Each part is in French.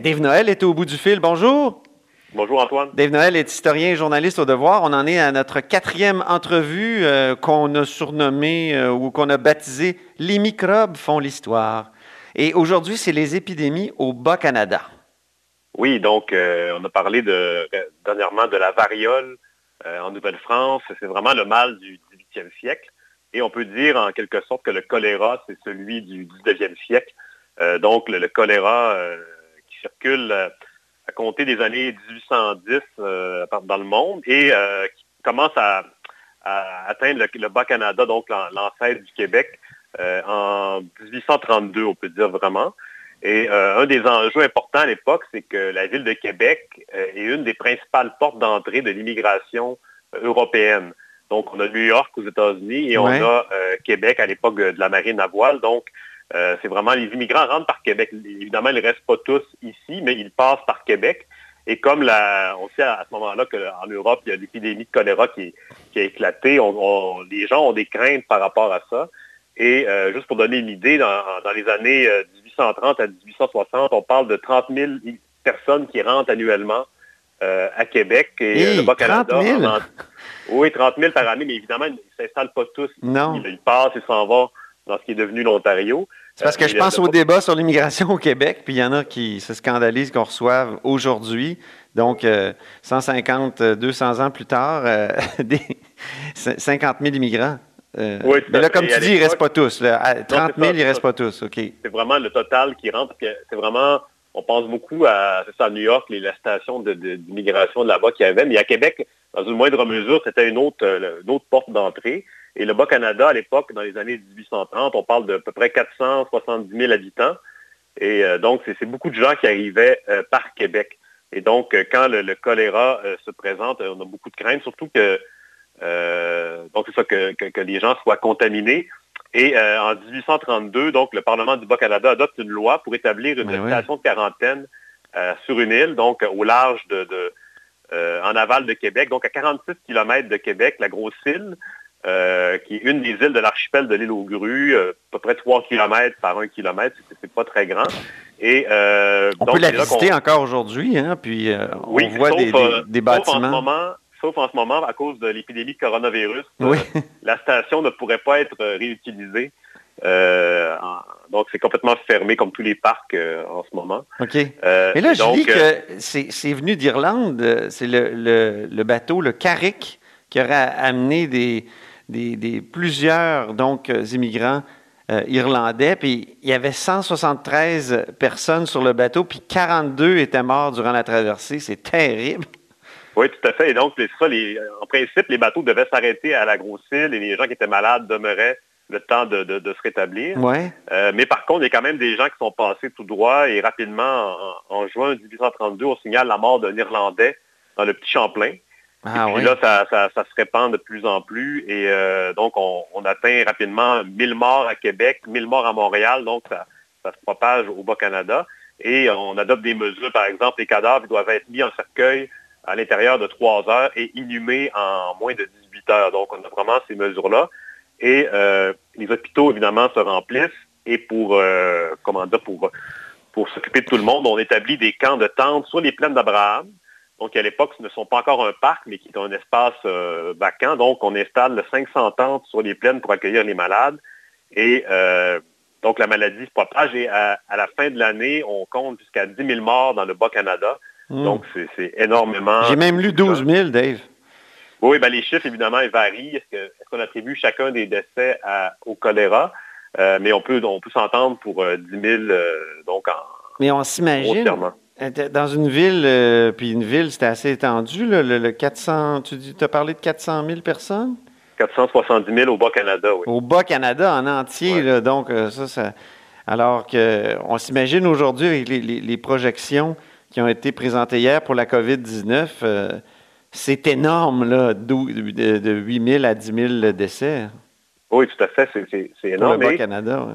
Dave Noël est au bout du fil. Bonjour. Bonjour Antoine. Dave Noël est historien et journaliste au Devoir. On en est à notre quatrième entrevue euh, qu'on a surnommée euh, ou qu'on a baptisée Les microbes font l'histoire. Et aujourd'hui, c'est les épidémies au Bas-Canada. Oui, donc euh, on a parlé de, dernièrement de la variole en Nouvelle-France. C'est vraiment le mal du 18e siècle. Et on peut dire en quelque sorte que le choléra, c'est celui du 19e siècle. donc le, le choléra circule euh, à compter des années 1810 euh, dans le monde et euh, qui commence à, atteindre le, Bas-Canada, donc l'ancêtre du Québec, en 1832, on peut dire vraiment. Et un des enjeux importants à l'époque, c'est que la ville de Québec est une des principales portes d'entrée de l'immigration européenne. Donc, on a New York aux États-Unis et on a Québec à l'époque de la marine à voile. Donc, euh, c'est vraiment les immigrants rentrent par Québec. Évidemment, ils ne restent pas tous ici, mais ils passent par Québec. Et comme la, on sait à, ce moment-là qu'en Europe, il y a l'épidémie de choléra qui, a éclaté, les gens ont des craintes par rapport à ça. Et euh, juste pour donner une idée, dans, les années 1830 euh, à 1860, on parle de 30 000 personnes qui rentrent annuellement à Québec et le Bas-Canada. Oui, 30 000 par année, mais évidemment, ils ne s'installent pas tous. Non. Ils, passent et s'en vont dans ce qui est devenu l'Ontario. C'est parce que je pense au débat sur l'immigration au Québec, puis il y en a qui se scandalisent qu'on reçoive aujourd'hui, donc 150, euh, 200 ans plus tard, euh, des 50 000 immigrants. Euh, oui, mais là, comme tu dis, ils ne restent pas tous. À 30 000, ils ne restent pas tous. OK. C'est vraiment le total qui rentre. C'est vraiment, on pense beaucoup à, ça, à New York, les, la station d'immigration de, là-bas qu'il y avait. Mais à Québec, dans une moindre mesure, c'était une autre, une autre porte d'entrée. Et le Bas-Canada, à l'époque, dans les années 1830, on parle de peu près 470 000 habitants. Et euh, donc, c'est beaucoup de gens qui arrivaient euh, par Québec. Et donc, euh, quand le, choléra se présente, on a beaucoup de craintes, surtout que, donc c'est ça, que, les gens soient contaminés. Et en 1832, donc, le Parlement du Bas-Canada adopte une loi pour établir une station de quarantaine sur une île, donc au large de, en aval de Québec, donc à 46 km de Québec, la grosse île. Euh, qui est une des îles de l'archipel de l'île aux grues, euh, à peu près 3 km par 1 km, c'est pas très grand. Et, euh, on peut la visiter encore aujourd'hui, hein, puis on voit des, bâtiments. Sauf en, ce moment, sauf en ce moment, à cause de l'épidémie de coronavirus, la station ne pourrait pas être réutilisée. donc, c'est complètement fermé comme tous les parcs en ce moment. OK. Mais là, je dis que c'est venu d'Irlande. C'est le, le, bateau, le Carrick, qui aurait amené des, des, plusieurs donc, euh, immigrants euh, irlandais, puis il y avait 173 personnes sur le bateau, puis 42 étaient morts durant la traversée. C'est terrible. Oui, tout à fait. Et donc, ça, en principe, les bateaux devaient s'arrêter à la grosse île et les gens qui étaient malades demeuraient le temps de, se rétablir. Ouais. Euh, mais par contre, il y a quand même des gens qui sont passés tout droit et rapidement, en, en juin 1832, on signale la mort d'un Irlandais dans le Petit Champlain. Ah, et puis là, ça, se répand de plus en plus. Et euh, donc, on, atteint rapidement 1000 morts à Québec, 1000 morts à Montréal. Donc, ça, se propage au Bas-Canada. Et on adopte des mesures. Par exemple, les cadavres doivent être mis en cercueil à l'intérieur de 3 heures et inhumés en moins de 18 heures. Donc, on a vraiment ces mesures-là. Et euh, les hôpitaux, évidemment, se remplissent. Et pour, euh, comment dire, pour, pour s'occuper de tout le monde, on établit des camps de tentes sur les plaines d'Abraham donc à l'époque, ce ne sont pas encore un parc, mais qui est un espace euh, vacant. Donc on installe 500 tentes sur les plaines pour accueillir les malades. Et euh, donc la maladie se propage et à, la fin de l'année, on compte jusqu'à 10 000 morts dans le Bas-Canada. Hmm. Donc c'est énormément. J'ai même lu 12 000, Dave. Oui, ben, les chiffres, évidemment, ils varient. Est-ce qu'on attribue chacun des décès au choléra? Euh, mais on peut, on peut s'entendre pour 10 000, donc en... Mais on s'imagine, dans une ville, euh, puis une ville, c'était assez étendu, le, 400, tu as parlé de 400 000 personnes? 470 000 au Bas-Canada, oui. Au Bas-Canada en entier, donc euh, ça, ça, alors qu'on s'imagine aujourd'hui avec les, projections qui ont été présentés hier pour la COVID-19. c'est énorme, là, de, de 8 000 à 10 000 décès. Oui, tout à fait. C'est énorme. Pour le Canada,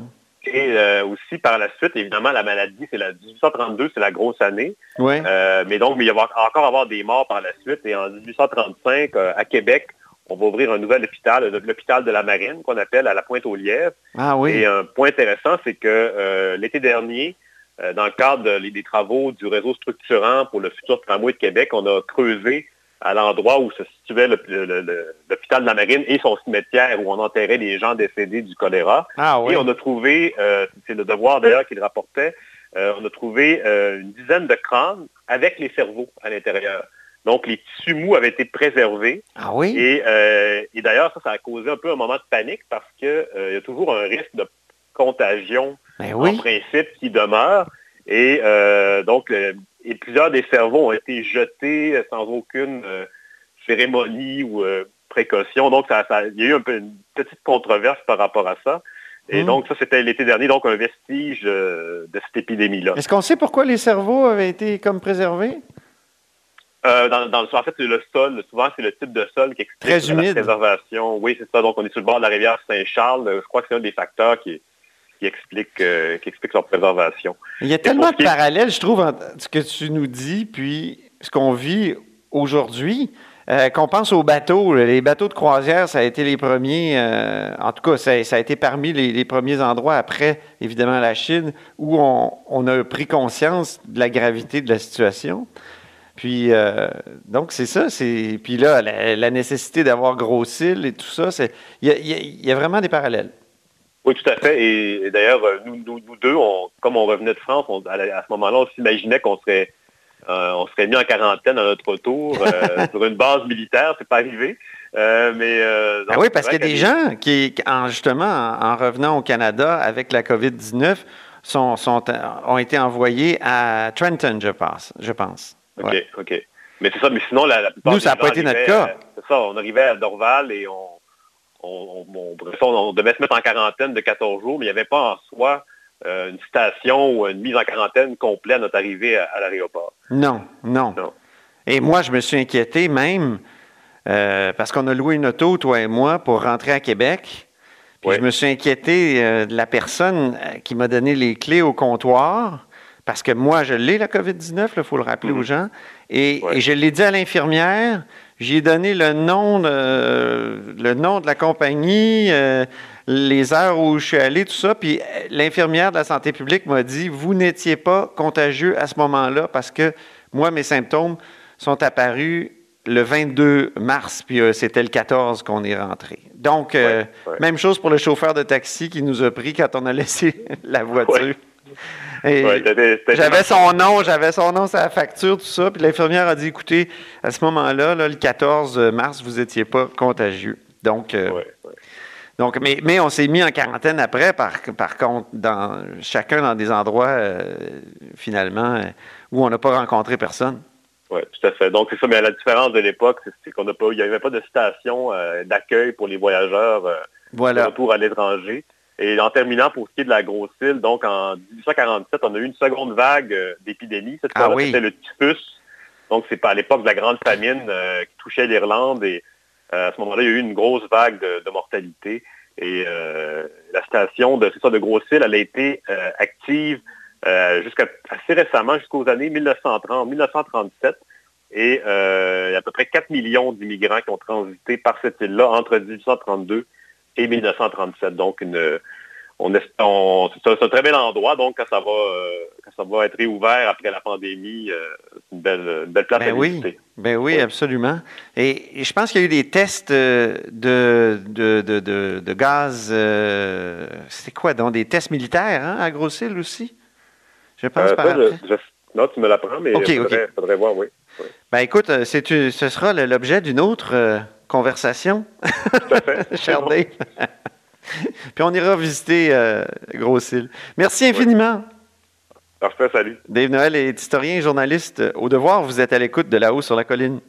Et aussi, par la suite, évidemment, la maladie, c'est la 1832, c'est la grosse année. Oui. mais donc, il va y avoir, encore avoir des morts par la suite. Et en 1835, à Québec, on va ouvrir un nouvel hôpital, l'hôpital de la Marine, qu'on appelle à la Pointe-aux-Lièvres. Ah oui. Et un point intéressant, c'est que euh, l'été dernier, euh, dans le cadre des travaux du réseau structurant pour le futur tramway de Québec, on a creusé à l'endroit où se situait l'hôpital de la Marine et son cimetière où on enterrait les gens décédés du choléra. Ah oui. Et on a trouvé, euh, c'est le devoir d'ailleurs qu'il rapportait, on a trouvé une dizaine de crânes avec les cerveaux à l'intérieur. Donc, les tissus mous avaient été préservés. Ah oui? Euh, et, d'ailleurs, ça, ça a causé un peu un moment de panique parce qu'il euh, y a toujours un risque de contagion ben en principe qui demeure. Et euh, donc, et plusieurs des cerveaux ont été jetés sans aucune cérémonie ou précaution. Donc, ça, il y a eu un peu une petite controverse par rapport à ça. Et hmm. donc, ça, c'était l'été dernier, donc un vestige de cette épidémie-là. Est-ce qu'on sait pourquoi les cerveaux avaient été comme préservés? Euh, dans, dans, en fait, c'est le sol. Souvent, c'est le type de sol qui explique la préservation. Oui, c'est ça. Donc, on est sur le bord de la rivière Saint-Charles. Je crois que c'est un des facteurs qui, qui euh, qui explique leur préservation. Il y a tellement de parallèles, je trouve, entre ce que tu nous dis, puis ce qu'on vit aujourd'hui. Euh, qu'on pense aux bateaux, les bateaux de croisière, ça a été les premiers, en tout cas, ça, a été parmi les, premiers endroits après, évidemment, la Chine, où on, on, a pris conscience de la gravité de la situation. Puis, euh, donc, c'est ça. Puis là, la, nécessité d'avoir gros cils et tout ça, il y, a, vraiment des parallèles. Oui, tout à fait. Et, d'ailleurs, euh, nous, nous, deux, comme on revenait de France, à, ce moment-là, on s'imaginait qu'on serait, euh, on serait mis en quarantaine à notre retour sur une base militaire. C'est pas arrivé. mais ah oui, parce qu'il y a des gens qui, justement, en, revenant au Canada avec la COVID-19, sont, sont, ont été envoyés à Trenton, je pense. Je pense. OK, OK. Mais c'est ça, mais sinon, la, plupart Nous, ça n'a pas été notre cas. C'est ça, on arrivait à Dorval et on, on, on, devait se mettre en quarantaine de 14 jours, mais il n'y avait pas en soi euh, une station ou une mise en quarantaine complète à notre arrivée à, l'aéroport. Non, non, Et moi, je me suis inquiété même euh, parce qu'on a loué une auto, toi et moi, pour rentrer à Québec. Puis je me suis inquiété euh, de la personne qui m'a donné les clés au comptoir parce que moi, je l'ai, la COVID-19, il faut le rappeler aux mhm. gens. Et, je l'ai dit à l'infirmière, j'ai donné le nom, de, le nom de la compagnie, euh, les heures où je suis allé, tout ça. Puis euh, l'infirmière de la santé publique m'a dit, vous n'étiez pas contagieux à ce moment-là parce que moi, mes symptômes sont apparus le 22 mars, puis euh, c'était le 14 qu'on est rentré. Donc, même chose pour le chauffeur de taxi qui nous a pris quand on a laissé la voiture j'avais son nom, j'avais son nom la facture, tout ça. Puis l'infirmière a dit, écoutez, à ce moment-là, le 14 mars, vous n'étiez pas contagieux. Donc, euh, donc mais, mais on s'est mis en quarantaine après, par, par contre, dans, chacun dans des endroits, euh, finalement, où on n'a pas rencontré personne. Oui, tout à fait. Donc, c'est ça, mais la différence de l'époque, c'est qu'on n'a pas, il n'y avait pas de station euh, d'accueil pour les voyageurs voilà. retour à l'étranger. Et en terminant, pour ce qui est de la grosse île, donc en 1847, on a eu une seconde vague euh, d'épidémie. Cette ah fois c'était le typhus. Donc, c'est pas à l'époque de la grande famine euh, qui touchait l'Irlande. Et euh, à ce moment-là, il y a eu une grosse vague de, mortalité. Et la station de, ça, de Grosse-Île, elle a été active jusqu'à assez récemment, jusqu'aux années 1930, 1937. Et il y a à peu près 4 millions d'immigrants qui ont transité par cette île-là entre 1832 et 1937. Donc, une, on, on c'est un très bel endroit. Donc, quand ça va, euh, quand ça va être réouvert après la pandémie, euh, c'est une belle, belle place ben à oui. Ben oui, absolument. Et, je pense qu'il y a eu des tests euh, de, de, de, de, gaz. c'est quoi donc? Des tests militaires hein, à Grosse-Île aussi? Je pense par Non, tu me l'apprends, mais il faudrait, voir, oui. Ben écoute, ce sera l'objet d'une autre conversation. Cher Dave. Puis on ira visiter euh, Gros-Île. Merci infiniment. Parfait, salut. Dave Noël est historien et journaliste au devoir. Vous êtes à l'écoute de là-haut sur la colline.